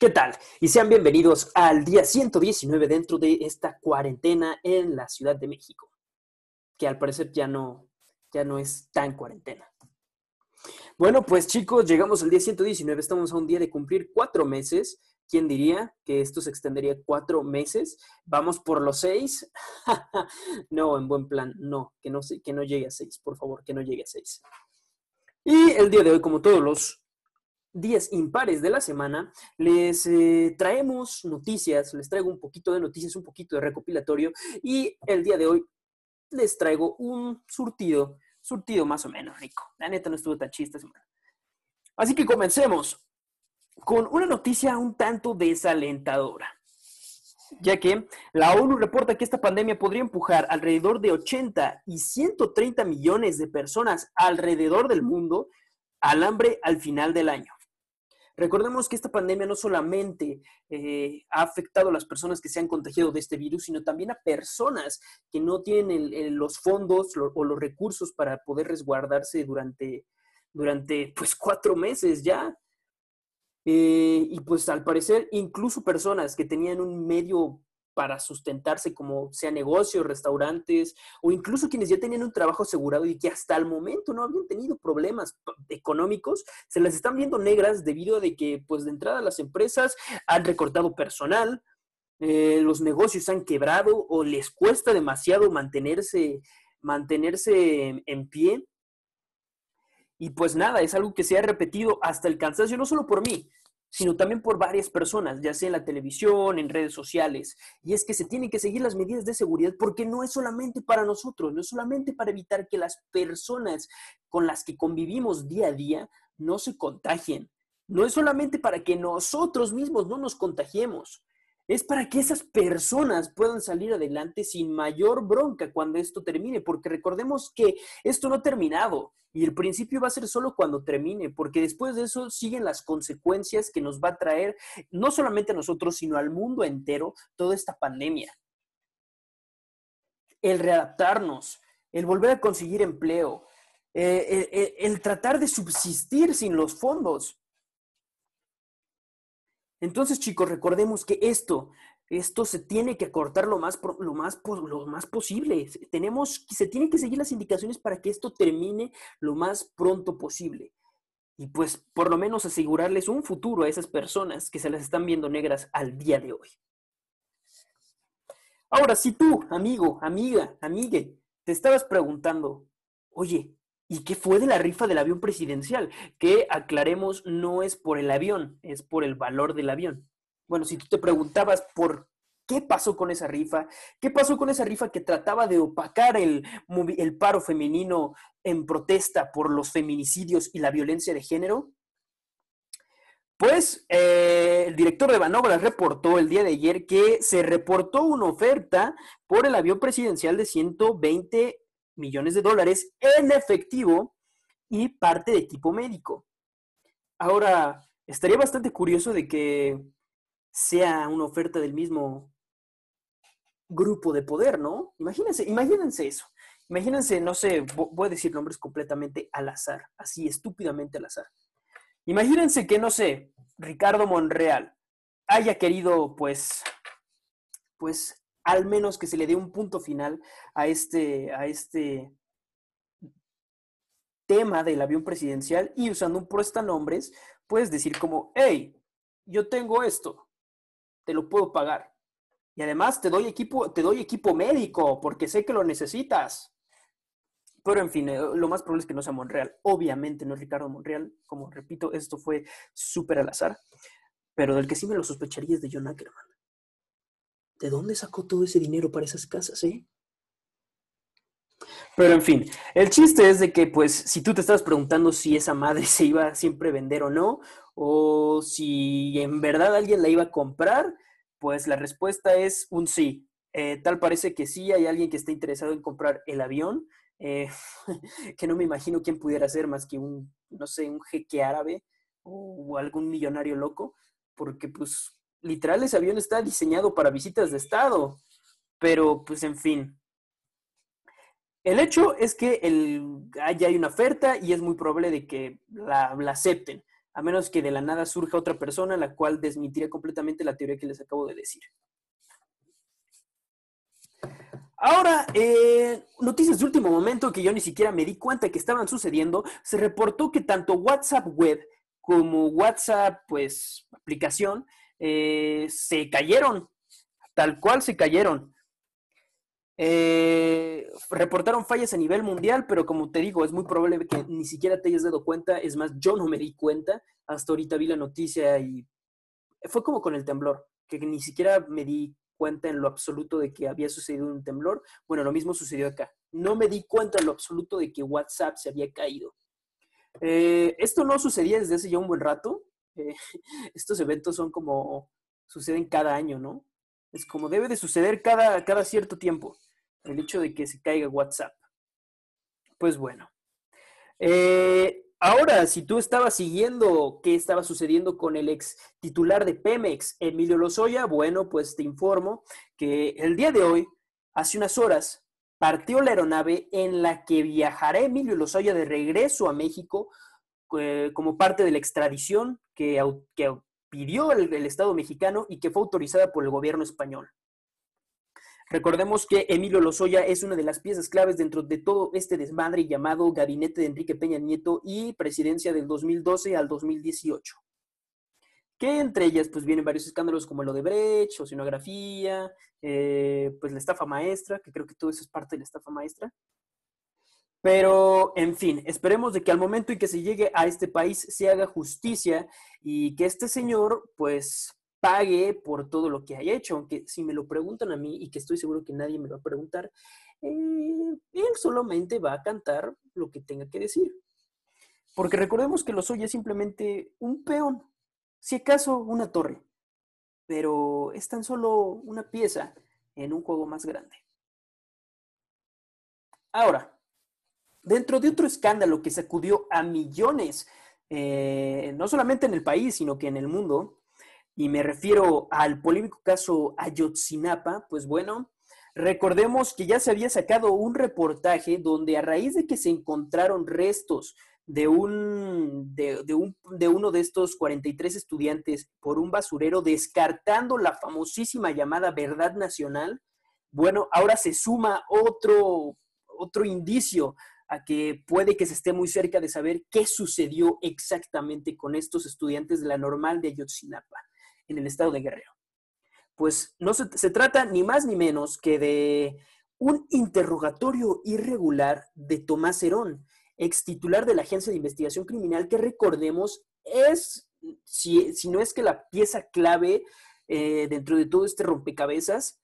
¿Qué tal? Y sean bienvenidos al día 119 dentro de esta cuarentena en la Ciudad de México, que al parecer ya no, ya no es tan cuarentena. Bueno, pues chicos, llegamos al día 119, estamos a un día de cumplir cuatro meses. ¿Quién diría que esto se extendería cuatro meses? Vamos por los seis. no, en buen plan, no, que no, que no llegue a seis, por favor, que no llegue a seis. Y el día de hoy, como todos los días impares de la semana, les eh, traemos noticias, les traigo un poquito de noticias, un poquito de recopilatorio y el día de hoy les traigo un surtido, surtido más o menos rico. La neta no estuvo tan chiste semana. Así que comencemos con una noticia un tanto desalentadora ya que la ONU reporta que esta pandemia podría empujar alrededor de 80 y 130 millones de personas alrededor del mundo al hambre al final del año. Recordemos que esta pandemia no solamente eh, ha afectado a las personas que se han contagiado de este virus, sino también a personas que no tienen los fondos o los recursos para poder resguardarse durante, durante pues cuatro meses ya. Eh, y pues al parecer incluso personas que tenían un medio para sustentarse, como sea negocios, restaurantes, o incluso quienes ya tenían un trabajo asegurado y que hasta el momento no habían tenido problemas económicos, se las están viendo negras debido a de que, pues de entrada, las empresas han recortado personal, eh, los negocios han quebrado o les cuesta demasiado mantenerse, mantenerse en pie. Y pues nada, es algo que se ha repetido hasta el cansancio, no solo por mí, sino también por varias personas, ya sea en la televisión, en redes sociales. Y es que se tienen que seguir las medidas de seguridad porque no es solamente para nosotros, no es solamente para evitar que las personas con las que convivimos día a día no se contagien. No es solamente para que nosotros mismos no nos contagiemos, es para que esas personas puedan salir adelante sin mayor bronca cuando esto termine, porque recordemos que esto no ha terminado y el principio va a ser solo cuando termine, porque después de eso siguen las consecuencias que nos va a traer no solamente a nosotros, sino al mundo entero toda esta pandemia. El readaptarnos, el volver a conseguir empleo, eh, el, el tratar de subsistir sin los fondos. Entonces, chicos, recordemos que esto, esto se tiene que acortar lo más, lo más, lo más posible. Tenemos, se tienen que seguir las indicaciones para que esto termine lo más pronto posible. Y pues, por lo menos asegurarles un futuro a esas personas que se las están viendo negras al día de hoy. Ahora, si tú, amigo, amiga, amigue, te estabas preguntando, oye, ¿Y qué fue de la rifa del avión presidencial? Que aclaremos, no es por el avión, es por el valor del avión. Bueno, si tú te preguntabas por qué pasó con esa rifa, qué pasó con esa rifa que trataba de opacar el, paro femenino en protesta por los feminicidios y la violencia de género, pues eh, el director de Banobras reportó el día de ayer que se reportó una oferta por el avión presidencial de 120 millones de dólares en efectivo y parte de equipo médico. Ahora, estaría bastante curioso de que sea una oferta del mismo grupo de poder, ¿no? Imagínense, imagínense eso. Imagínense, no sé, voy a decir nombres completamente al azar, así estúpidamente al azar. Imagínense que, no sé, Ricardo Monreal haya querido, pues, pues, al menos que se le dé un punto final a este, a este tema del avión presidencial y usando un nombres, puedes decir como, hey, yo tengo esto, te lo puedo pagar. Y además te doy equipo, te doy equipo médico porque sé que lo necesitas. Pero en fin, eh, lo más probable es que no sea Monreal. Obviamente no es Ricardo Monreal. Como repito, esto fue súper al azar. Pero del que sí me lo sospecharía es de John Ackerman. ¿De dónde sacó todo ese dinero para esas casas, eh? Pero en fin, el chiste es de que, pues, si tú te estabas preguntando si esa madre se iba a vender o no, o si en verdad alguien la iba a comprar, pues la respuesta es un sí. Eh, tal parece que sí, hay alguien que está interesado en comprar el avión, eh, que no me imagino quién pudiera ser más que un, no sé, un jeque árabe o algún millonario loco, porque pues literal ese avión está diseñado para visitas de Estado. Pero, pues, en fin. El hecho es que el, ya hay una oferta y es muy probable de que la, acepten. a menos que de la nada surja otra persona, la cual desmitiría completamente la teoría que les acabo de decir. Ahora, eh, noticias de último momento que yo ni siquiera me di cuenta que estaban sucediendo, se reportó que tanto WhatsApp Web como WhatsApp, pues, aplicación, eh, se cayeron, tal cual se cayeron. Eh, reportaron fallas a nivel mundial, pero como te digo, es muy probable que ni siquiera te hayas dado cuenta. Es más, yo no me di cuenta. Hasta ahorita vi la noticia y fue como con el temblor, que ni siquiera me di cuenta en lo absoluto de que había sucedido un temblor. Bueno, lo mismo sucedió acá. No me di cuenta en lo absoluto de que WhatsApp se había caído. Eh, esto no sucedía desde hace ya un buen rato. Eh, estos eventos son como suceden cada año, ¿no? Es como debe de suceder cada, cada cierto tiempo el hecho de que se caiga WhatsApp. Pues bueno. Eh, ahora, si tú estabas siguiendo qué estaba sucediendo con el ex titular de Pemex, Emilio Lozoya, bueno, pues te informo que el día de hoy, hace unas horas, partió la aeronave en la que viajará Emilio Lozoya de regreso a México eh, como parte de la extradición que, pidió el Estado mexicano y que fue autorizada por el gobierno español. Recordemos que Emilio Lozoya es una de las piezas claves dentro de todo este desmadre llamado Gabinete de Enrique Peña Nieto y presidencia del 2012 al 2018. Que entre ellas pues vienen varios escándalos como el Odebrecht, oceanografía, eh, pues la estafa maestra, que creo que todo eso es parte de la estafa maestra. Pero, en fin, esperemos de que al momento en que se llegue a este país se haga justicia y que este señor, pues, pague por todo lo que haya hecho, aunque si me lo preguntan a mí y que estoy seguro que nadie me va a preguntar, eh, él solamente va a cantar lo que tenga que decir. Porque recordemos que los es simplemente un peón, si acaso una torre, pero es tan solo una pieza en un juego más grande. Ahora, dentro de otro escándalo que sacudió a millones, eh, no solamente en el país, sino que en el mundo, y me refiero al polémico caso Ayotzinapa, pues bueno, recordemos que ya se había sacado un reportaje donde a raíz de que se encontraron restos de, un, de, un, de uno de estos 43 estudiantes por un basurero, descartando la famosísima llamada verdad nacional, bueno, ahora se suma otro, otro indicio a que puede que se esté muy cerca de saber qué sucedió exactamente con estos estudiantes de la normal de Ayotzinapa en el estado de Guerrero. Pues no se, trata ni más ni menos que de un interrogatorio irregular de Tomás Herón, ex titular de la Agencia de Investigación Criminal, que recordemos es, si, no es que la pieza clave eh, dentro de todo este rompecabezas,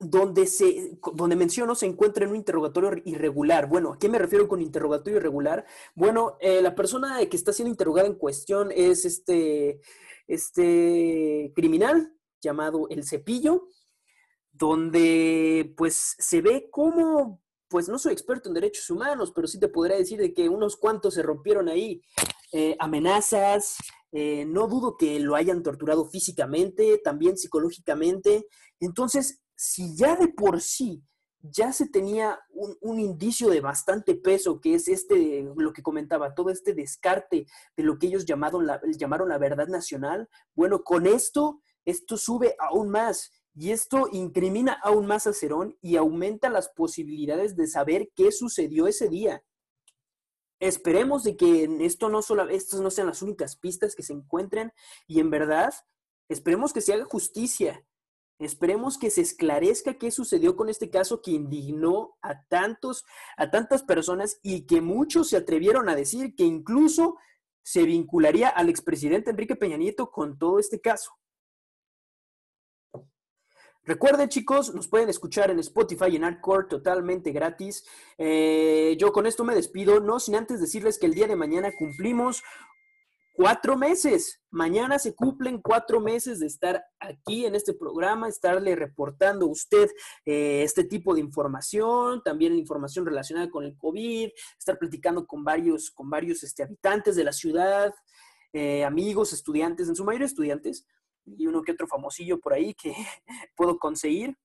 donde, se, donde menciono se encuentra en un interrogatorio irregular. Bueno, ¿a qué me refiero con interrogatorio irregular? Bueno, eh, la persona que está siendo interrogada en cuestión es este, este criminal llamado El Cepillo, donde pues se ve como, pues no soy experto en derechos humanos, pero sí te podría decir de que unos cuantos se rompieron ahí. Eh, amenazas, eh, no dudo que lo hayan torturado físicamente, también psicológicamente. Entonces, si ya de por sí ya se tenía un, indicio de bastante peso, que es este, lo que comentaba, todo este descarte de lo que ellos llamaron la, llamaron la verdad nacional, bueno, con esto, esto sube aún más. Y esto incrimina aún más a Cerón y aumenta las posibilidades de saber qué sucedió ese día. Esperemos de que esto no solo, estas no sean las únicas pistas que se encuentren y en verdad esperemos que se haga justicia Esperemos que se esclarezca qué sucedió con este caso que indignó a tantos, a tantas personas y que muchos se atrevieron a decir que incluso se vincularía al expresidente Enrique Peña Nieto con todo este caso. Recuerden, chicos, nos pueden escuchar en Spotify y en Artcore totalmente gratis. Eh, yo con esto me despido, no sin antes decirles que el día de mañana cumplimos cuatro meses. Mañana se cumplen cuatro meses de estar aquí en este programa, estarle reportando a usted eh, este tipo de información, también información relacionada con el COVID, estar platicando con varios, con varios este, habitantes de la ciudad, eh, amigos, estudiantes, en su mayoría estudiantes, y uno que otro famosillo por ahí que puedo conseguir.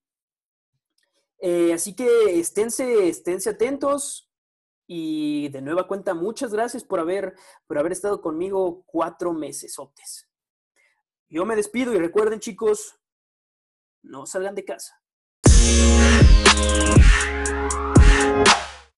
Eh, así que esténse, esténse atentos, Y de nueva cuenta, muchas gracias por haber, por haber estado conmigo cuatro meses. Yo me despido y recuerden chicos, no salgan de casa.